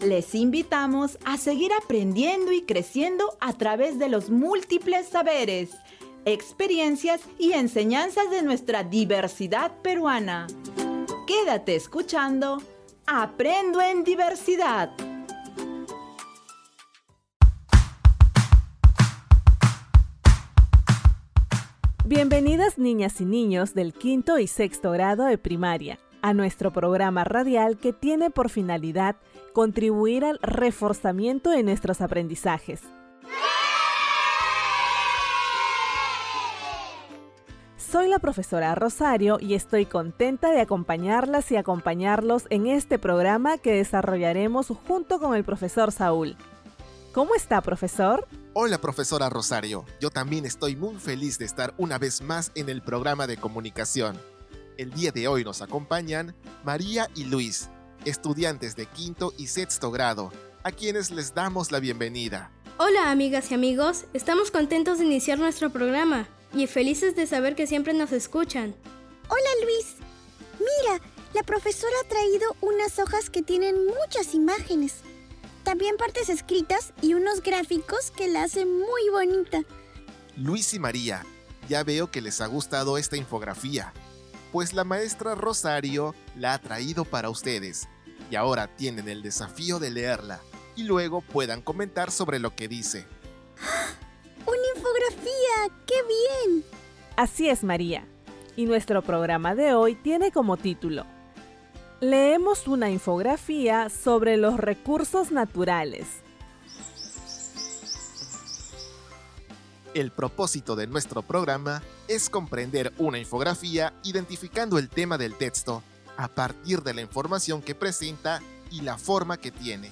Les invitamos a seguir aprendiendo y creciendo a través de los múltiples saberes, experiencias y enseñanzas de nuestra diversidad peruana. Quédate escuchando Aprendo en Diversidad. Bienvenidas niñas y niños del quinto y sexto grado de primaria a nuestro programa radial que tiene por finalidad contribuir al reforzamiento de nuestros aprendizajes. Soy la profesora Rosario y estoy contenta de acompañarlas y acompañarlos en este programa que desarrollaremos junto con el profesor Saúl. ¿Cómo está, profesor? Hola, profesora Rosario. Yo también estoy muy feliz de estar una vez más en el programa de comunicación. El día de hoy nos acompañan María y Luis, estudiantes de quinto y sexto grado, a quienes les damos la bienvenida. Hola amigas y amigos, estamos contentos de iniciar nuestro programa y felices de saber que siempre nos escuchan. Hola Luis, mira, la profesora ha traído unas hojas que tienen muchas imágenes, también partes escritas y unos gráficos que la hacen muy bonita. Luis y María, ya veo que les ha gustado esta infografía pues la maestra Rosario la ha traído para ustedes y ahora tienen el desafío de leerla y luego puedan comentar sobre lo que dice. ¡Una infografía! ¡Qué bien! Así es, María. Y nuestro programa de hoy tiene como título Leemos una infografía sobre los recursos naturales. El propósito de nuestro programa es comprender una infografía identificando el tema del texto a partir de la información que presenta y la forma que tiene.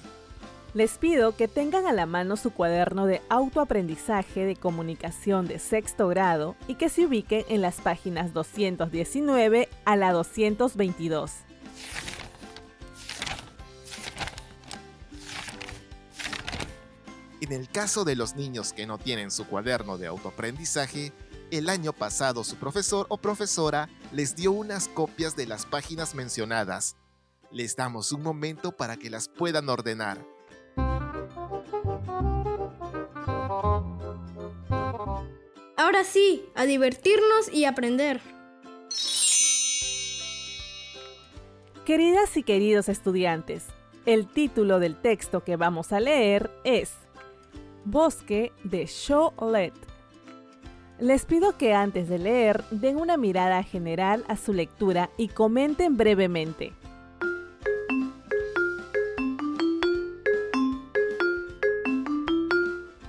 Les pido que tengan a la mano su cuaderno de autoaprendizaje de comunicación de sexto grado y que se ubiquen en las páginas 219 a la 222. En el caso de los niños que no tienen su cuaderno de autoaprendizaje, el año pasado su profesor o profesora les dio unas copias de las páginas mencionadas. Les damos un momento para que las puedan ordenar. Ahora sí, a divertirnos y aprender. Queridas y queridos estudiantes, el título del texto que vamos a leer es Bosque de Cholet. Les pido que antes de leer den una mirada general a su lectura y comenten brevemente.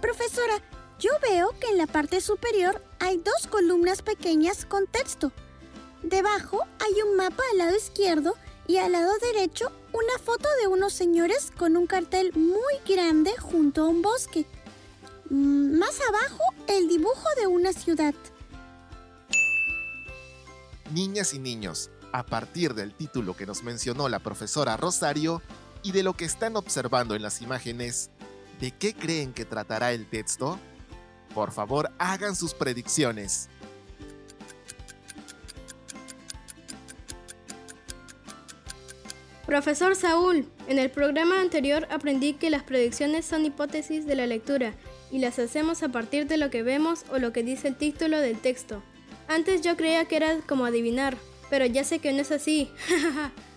Profesora, yo veo que en la parte superior hay dos columnas pequeñas con texto. Debajo hay un mapa al lado izquierdo y al lado derecho una foto de unos señores con un cartel muy grande junto a un bosque. Mm, más abajo, el dibujo de una ciudad. Niñas y niños, a partir del título que nos mencionó la profesora Rosario y de lo que están observando en las imágenes, ¿de qué creen que tratará el texto? Por favor, hagan sus predicciones. Profesor Saúl, en el programa anterior aprendí que las predicciones son hipótesis de la lectura y las hacemos a partir de lo que vemos o lo que dice el título del texto. Antes yo creía que era como adivinar, pero ya sé que no es así.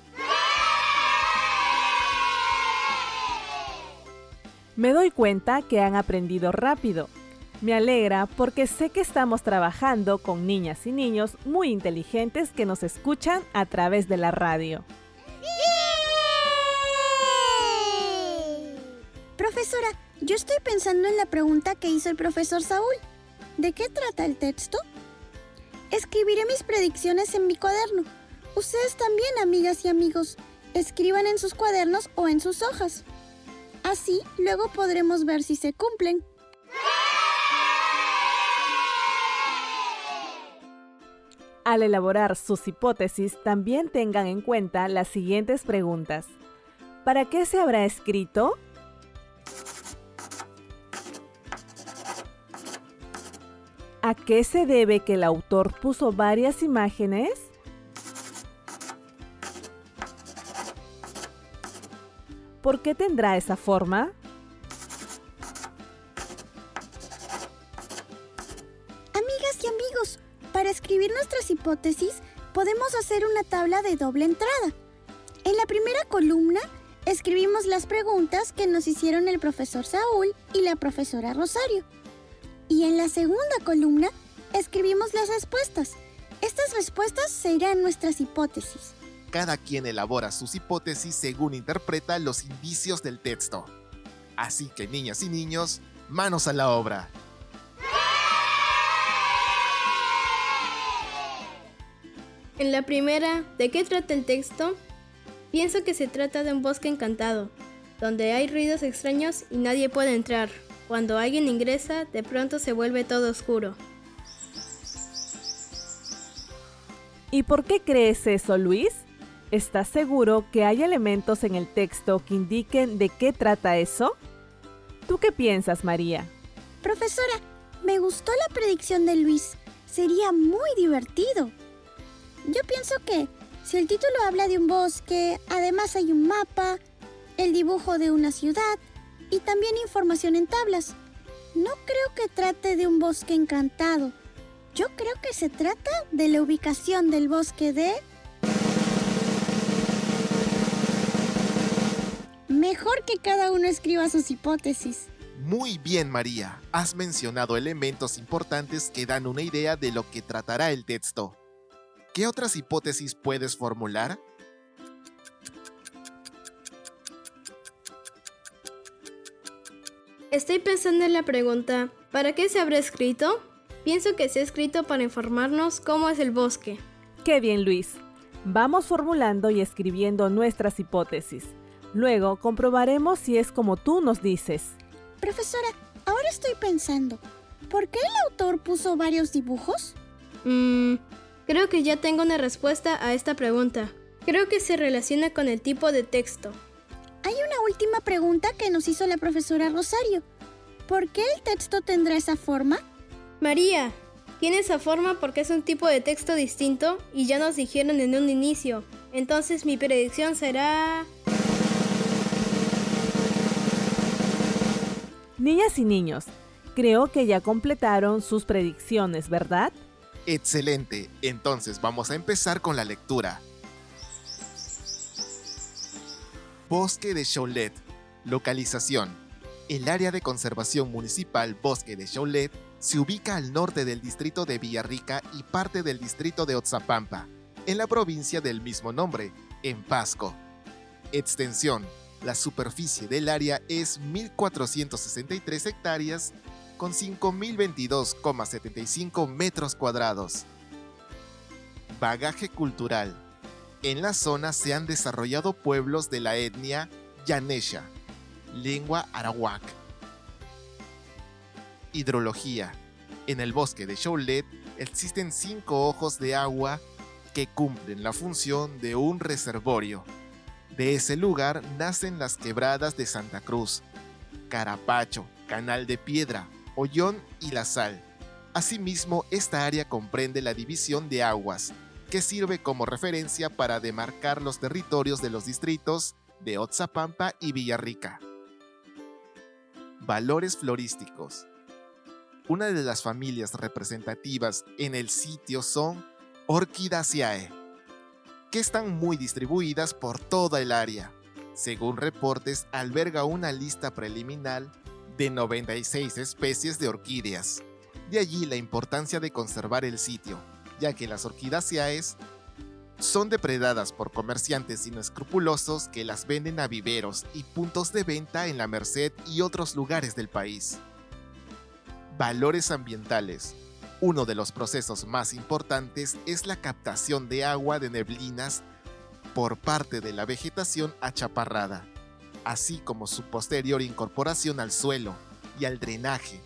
Me doy cuenta que han aprendido rápido. Me alegra porque sé que estamos trabajando con niñas y niños muy inteligentes que nos escuchan a través de la radio. Profesora, yo estoy pensando en la pregunta que hizo el profesor Saúl. ¿De qué trata el texto? Escribiré mis predicciones en mi cuaderno. Ustedes también, amigas y amigos, escriban en sus cuadernos o en sus hojas. Así luego podremos ver si se cumplen. Al elaborar sus hipótesis, también tengan en cuenta las siguientes preguntas. ¿Para qué se habrá escrito? ¿A qué se debe que el autor puso varias imágenes? ¿Por qué tendrá esa forma? Amigas y amigos, para escribir nuestras hipótesis podemos hacer una tabla de doble entrada. En la primera columna escribimos las preguntas que nos hicieron el profesor Saúl y la profesora Rosario. Y en la segunda columna escribimos las respuestas. Estas respuestas serán nuestras hipótesis. Cada quien elabora sus hipótesis según interpreta los indicios del texto. Así que niñas y niños, manos a la obra. En la primera, ¿de qué trata el texto? Pienso que se trata de un bosque encantado, donde hay ruidos extraños y nadie puede entrar. Cuando alguien ingresa, de pronto se vuelve todo oscuro. ¿Y por qué crees eso, Luis? ¿Estás seguro que hay elementos en el texto que indiquen de qué trata eso? ¿Tú qué piensas, María? Profesora, me gustó la predicción de Luis. Sería muy divertido. Yo pienso que si el título habla de un bosque, además hay un mapa, el dibujo de una ciudad y también información en tablas. No creo que trate de un bosque encantado. Yo creo que se trata de la ubicación del bosque de... Mejor que cada uno escriba sus hipótesis. Muy bien, María. Has mencionado elementos importantes que dan una idea de lo que tratará el texto. ¿Qué otras hipótesis puedes formular? Estoy pensando en la pregunta, ¿para qué se habrá escrito? Pienso que se ha escrito para informarnos cómo es el bosque. Qué bien, Luis. Vamos formulando y escribiendo nuestras hipótesis. Luego comprobaremos si es como tú nos dices. Profesora, ahora estoy pensando, ¿por qué el autor puso varios dibujos? Mmm, Creo que ya tengo una respuesta a esta pregunta. Creo que se relaciona con el tipo de texto. Última pregunta que nos hizo la profesora Rosario. ¿Por qué el texto tendrá esa forma? María, tiene esa forma porque es un tipo de texto distinto y ya nos dijeron en un inicio. Entonces mi predicción será... Niñas y niños, creo que ya completaron sus predicciones, ¿verdad? Excelente, entonces vamos a empezar con la lectura. Bosque de Chaulet. Localización. El área de conservación municipal Bosque de Chaulet se ubica al norte del distrito de Villarrica y parte del distrito de Otzapampa, en la provincia del mismo nombre, en Pasco. Extensión. La superficie del área es 1.463 hectáreas con 5.022,75 metros cuadrados. Bagaje cultural. En la zona se han desarrollado pueblos de la etnia Yanesha, lengua arawak. Hidrología. En el bosque de Chaulet existen cinco ojos de agua que cumplen la función de un reservorio. De ese lugar nacen las quebradas de Santa Cruz, Carapacho, Canal de Piedra, Ollón y La Sal. Asimismo, esta área comprende la división de aguas, que sirve como referencia para demarcar los territorios de los distritos de Otzapampa y Villarrica. Valores florísticos. Una de las familias representativas en el sitio son Orchidaceae, que están muy distribuidas por toda el área. Según reportes, alberga una lista preliminar de 96 especies de orquídeas. De allí la importancia de conservar el sitio, ya que las orquidáceas son depredadas por comerciantes inescrupulosos que las venden a viveros y puntos de venta en la Merced y otros lugares del país. Valores ambientales. Uno de los procesos más importantes es la captación de agua de neblinas por parte de la vegetación achaparrada así como su posterior incorporación al suelo y al drenaje,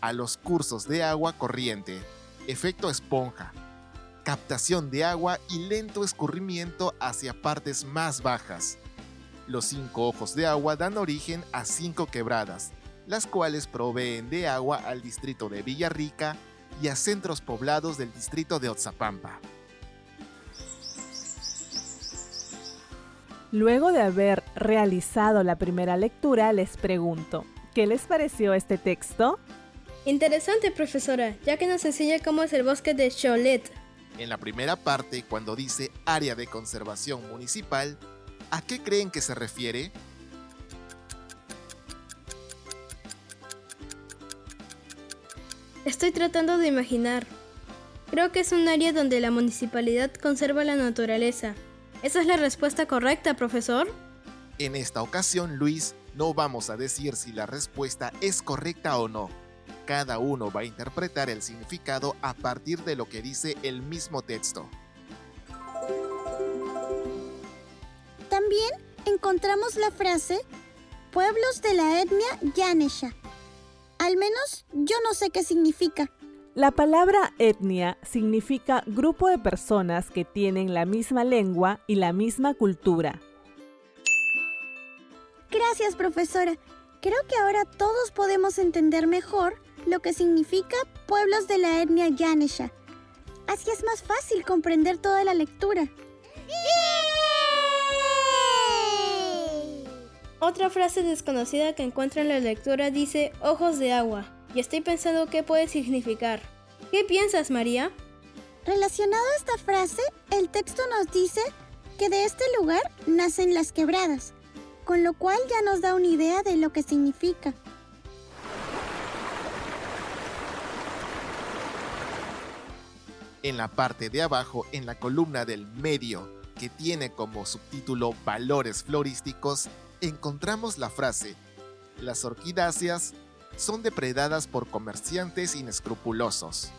a los cursos de agua corriente, efecto esponja, captación de agua y lento escurrimiento hacia partes más bajas. Los cinco ojos de agua dan origen a cinco quebradas, las cuales proveen de agua al distrito de Villarrica y a centros poblados del distrito de Otzapampa. Luego de haber realizado la primera lectura, les pregunto, ¿qué les pareció este texto? Interesante, profesora, ya que nos enseña cómo es el bosque de Cholet. En la primera parte, cuando dice área de conservación municipal, ¿a qué creen que se refiere? Estoy tratando de imaginar. Creo que es un área donde la municipalidad conserva la naturaleza. ¿Esa es la respuesta correcta, profesor? En esta ocasión, Luis, no vamos a decir si la respuesta es correcta o no. Cada uno va a interpretar el significado a partir de lo que dice el mismo texto. También encontramos la frase pueblos de la etnia Yanesha. Al menos yo no sé qué significa. La palabra etnia significa grupo de personas que tienen la misma lengua y la misma cultura. Gracias, profesora. Creo que ahora todos podemos entender mejor lo que significa pueblos de la etnia Yanesha. Así es más fácil comprender toda la lectura. Otra frase desconocida que encuentro en la lectura dice ojos de agua, y estoy pensando qué puede significar. ¿Qué piensas, María? Relacionado a esta frase, el texto nos dice que de este lugar nacen las quebradas, con lo cual ya nos da una idea de lo que significa. En la parte de abajo, en la columna del medio, que tiene como subtítulo Valores florísticos, encontramos la frase, las orquidáceas son depredadas por comerciantes inescrupulosos.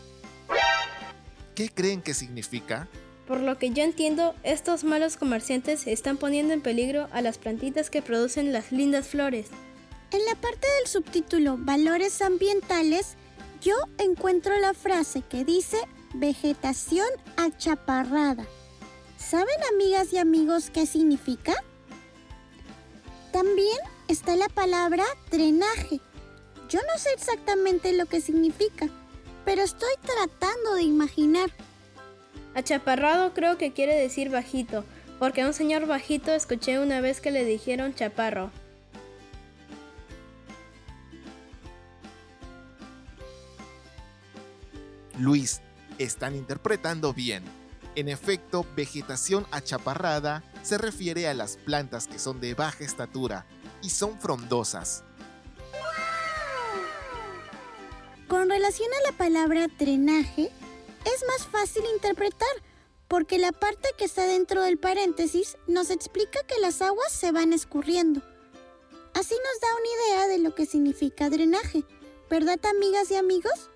¿Qué creen que significa? Por lo que yo entiendo, estos malos comerciantes están poniendo en peligro a las plantitas que producen las lindas flores. En la parte del subtítulo Valores ambientales, yo encuentro la frase que dice vegetación achaparrada. ¿Saben amigas y amigos qué significa? También está la palabra drenaje. Yo no sé exactamente lo que significa, pero estoy tratando de imaginar. Achaparrado creo que quiere decir bajito, porque a un señor bajito escuché una vez que le dijeron chaparro. Luis, están interpretando bien. En efecto, vegetación achaparrada se refiere a las plantas que son de baja estatura y son frondosas. Con relación a la palabra drenaje, es más fácil interpretar porque la parte que está dentro del paréntesis nos explica que las aguas se van escurriendo. Así nos da una idea de lo que significa drenaje, ¿verdad amigas y amigos?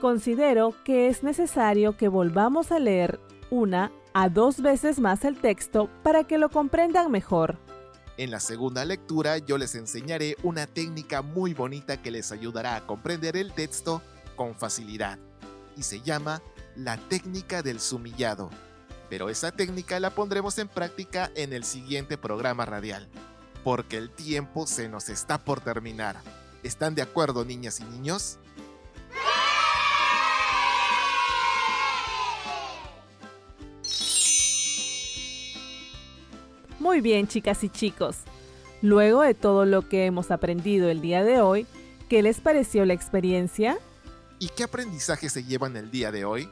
Considero que es necesario que volvamos a leer una a dos veces más el texto para que lo comprendan mejor. En la segunda lectura yo les enseñaré una técnica muy bonita que les ayudará a comprender el texto con facilidad y se llama la técnica del sumillado. Pero esa técnica la pondremos en práctica en el siguiente programa radial, porque el tiempo se nos está por terminar. ¿Están de acuerdo niñas y niños? Muy bien, chicas y chicos. Luego de todo lo que hemos aprendido el día de hoy, ¿qué les pareció la experiencia? ¿Y qué aprendizaje se llevan el día de hoy?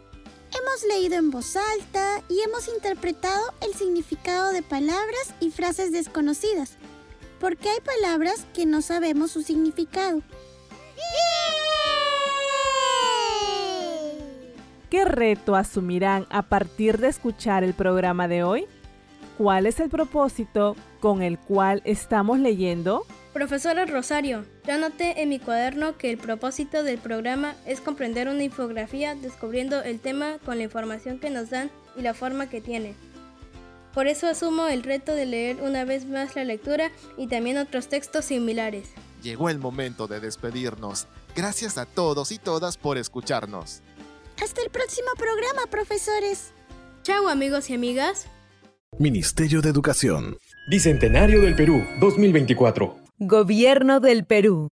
Hemos leído en voz alta y hemos interpretado el significado de palabras y frases desconocidas, porque hay palabras que no sabemos su significado. ¿Qué reto asumirán a partir de escuchar el programa de hoy? ¿Cuál es el propósito con el cual estamos leyendo? Profesora Rosario, yo anoté en mi cuaderno que el propósito del programa es comprender una infografía descubriendo el tema con la información que nos dan y la forma que tiene. Por eso asumo el reto de leer una vez más la lectura y también otros textos similares. Llegó el momento de despedirnos. Gracias a todos y todas por escucharnos. Hasta el próximo programa, profesores. Chao amigos y amigas. Ministerio de Educación. Bicentenario del Perú 2024. Gobierno del Perú.